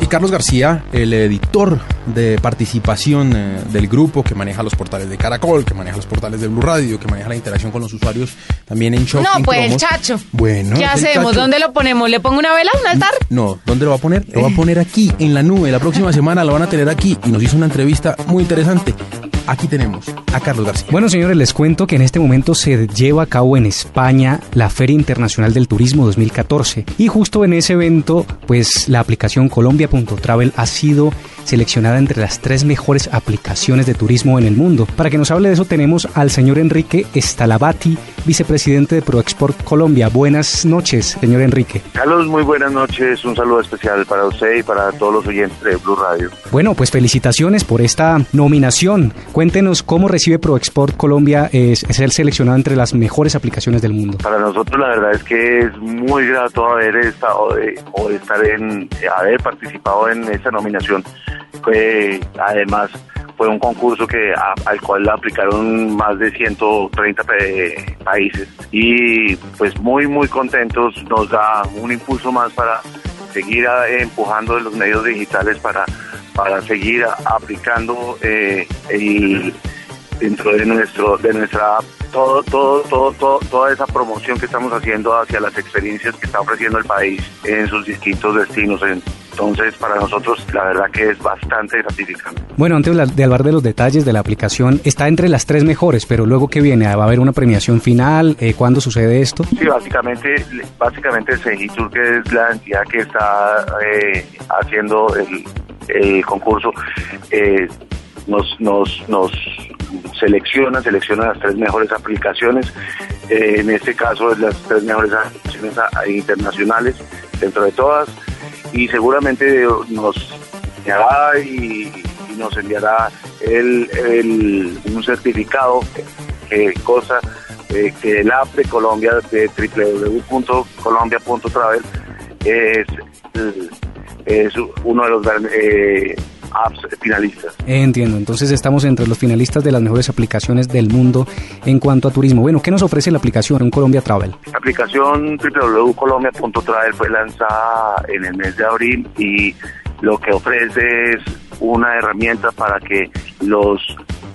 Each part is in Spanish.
Y Carlos García, el editor de participación eh, del grupo que maneja los portales de Caracol, que maneja los portales de Blue Radio, que maneja la interacción con los usuarios, también en Shopping. No, pues el chacho. Bueno. ¿Qué hacemos? ¿Dónde lo ponemos? ¿Le pongo una vela, un altar? No, ¿dónde lo va a poner? Lo va a poner aquí, en la nube. La próxima semana lo van a tener aquí y nos hizo una entrevista muy interesante aquí tenemos a Carlos García. Bueno, señores, les cuento que en este momento se lleva a cabo en España la Feria Internacional del Turismo 2014 y justo en ese evento, pues la aplicación Colombia.travel ha sido seleccionada entre las tres mejores aplicaciones de turismo en el mundo. Para que nos hable de eso tenemos al señor Enrique Estalabati, vicepresidente de ProExport Colombia. Buenas noches, señor Enrique. Carlos, muy buenas noches. Un saludo especial para usted y para todos los oyentes de Blue Radio. Bueno, pues felicitaciones por esta nominación. Cuéntenos cómo recibe ProExport Colombia es, ser seleccionado entre las mejores aplicaciones del mundo. Para nosotros la verdad es que es muy grato haber estado de, o estar en haber participado en esta nominación. además fue un concurso que al cual aplicaron más de 130 países y pues muy muy contentos nos da un impulso más para seguir empujando los medios digitales para para seguir aplicando eh, el, dentro de nuestro de nuestra todo, todo, todo, todo, toda esa promoción que estamos haciendo hacia las experiencias que está ofreciendo el país en sus distintos destinos. Entonces, para nosotros, la verdad que es bastante gratificante. Bueno, antes de hablar de los detalles de la aplicación, está entre las tres mejores, pero luego que viene, ¿va a haber una premiación final? Eh, ¿Cuándo sucede esto? Sí, básicamente, básicamente Segitur, que es la entidad que está eh, haciendo el, el concurso eh, nos, nos, nos selecciona, selecciona las tres mejores aplicaciones, eh, en este caso las tres mejores aplicaciones internacionales dentro de todas. Y seguramente nos enviará y, nos enviará el, un certificado que cosa eh, que el app de Colombia de www.colombia.travel es es uno de los eh, apps finalistas. Entiendo, entonces estamos entre los finalistas de las mejores aplicaciones del mundo en cuanto a turismo. Bueno, ¿qué nos ofrece la aplicación en Colombia Travel? La aplicación www.colombia.travel fue lanzada en el mes de abril y lo que ofrece es una herramienta para que los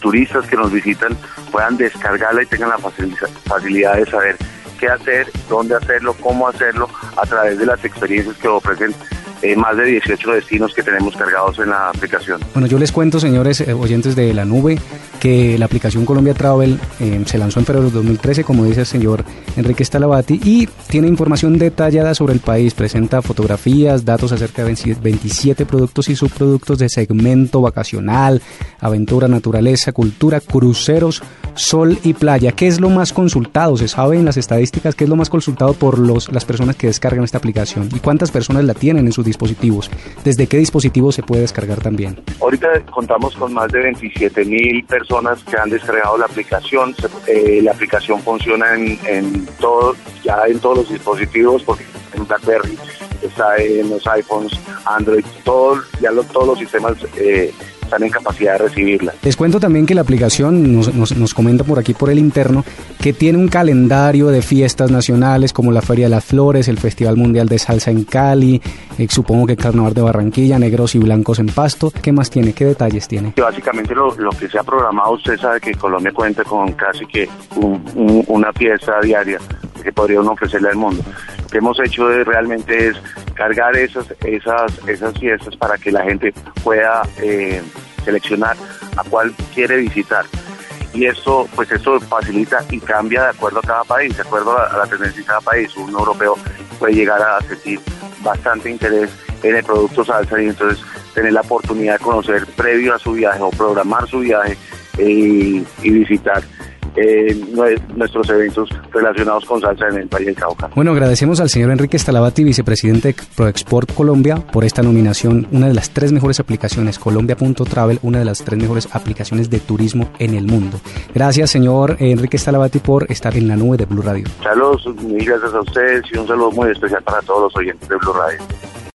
turistas que nos visitan puedan descargarla y tengan la facilidad de saber qué hacer, dónde hacerlo, cómo hacerlo a través de las experiencias que ofrecen eh, más de 18 destinos que tenemos cargados en la aplicación. Bueno, yo les cuento, señores eh, oyentes de la nube, que la aplicación Colombia Travel eh, se lanzó en febrero de 2013, como dice el señor Enrique Stalavati, y tiene información detallada sobre el país, presenta fotografías, datos acerca de 27 productos y subproductos de segmento vacacional, aventura, naturaleza, cultura, cruceros, sol y playa. ¿Qué es lo más consultado? ¿Se sabe en las estadísticas qué es lo más consultado por los, las personas que descargan esta aplicación? ¿Y cuántas personas la tienen en su dispositivos. ¿Desde qué dispositivo se puede descargar también? Ahorita contamos con más de 27 mil personas que han descargado la aplicación. Eh, la aplicación funciona en, en todo, ya en todos los dispositivos, porque en BlackBerry está en los iPhones, Android, todo, ya todos los sistemas eh, están en capacidad de recibirla. Les cuento también que la aplicación nos, nos, comenta por aquí por el interno que tiene un calendario de fiestas nacionales como la Feria de las Flores, el Festival Mundial de Salsa en Cali, eh, supongo que Carnaval de Barranquilla, Negros y Blancos en Pasto. ¿Qué más tiene? ¿Qué detalles tiene? Básicamente lo, lo que se ha programado, usted sabe que Colombia cuenta con casi que una fiesta diaria que podría uno ofrecerle al mundo. Lo que hemos hecho realmente es cargar esas, esas, esas fiestas para que la gente pueda eh, seleccionar a cuál quiere visitar. Y esto, pues esto facilita y cambia de acuerdo a cada país, de acuerdo a la tendencia de cada país. Un europeo puede llegar a sentir bastante interés en el producto salsa y entonces tener la oportunidad de conocer previo a su viaje o programar su viaje eh, y visitar eh, nuestros eventos relacionados con salsa en el Valle del Cauca. Bueno, agradecemos al señor Enrique Stalavati, vicepresidente de ProExport Colombia, por esta nominación, una de las tres mejores aplicaciones, Colombia.travel, una de las tres mejores aplicaciones de turismo en el mundo. Gracias, señor Enrique Stalavati, por estar en la nube de Blue Radio. Saludos, mil gracias a ustedes y un saludo muy especial para todos los oyentes de Blue Radio.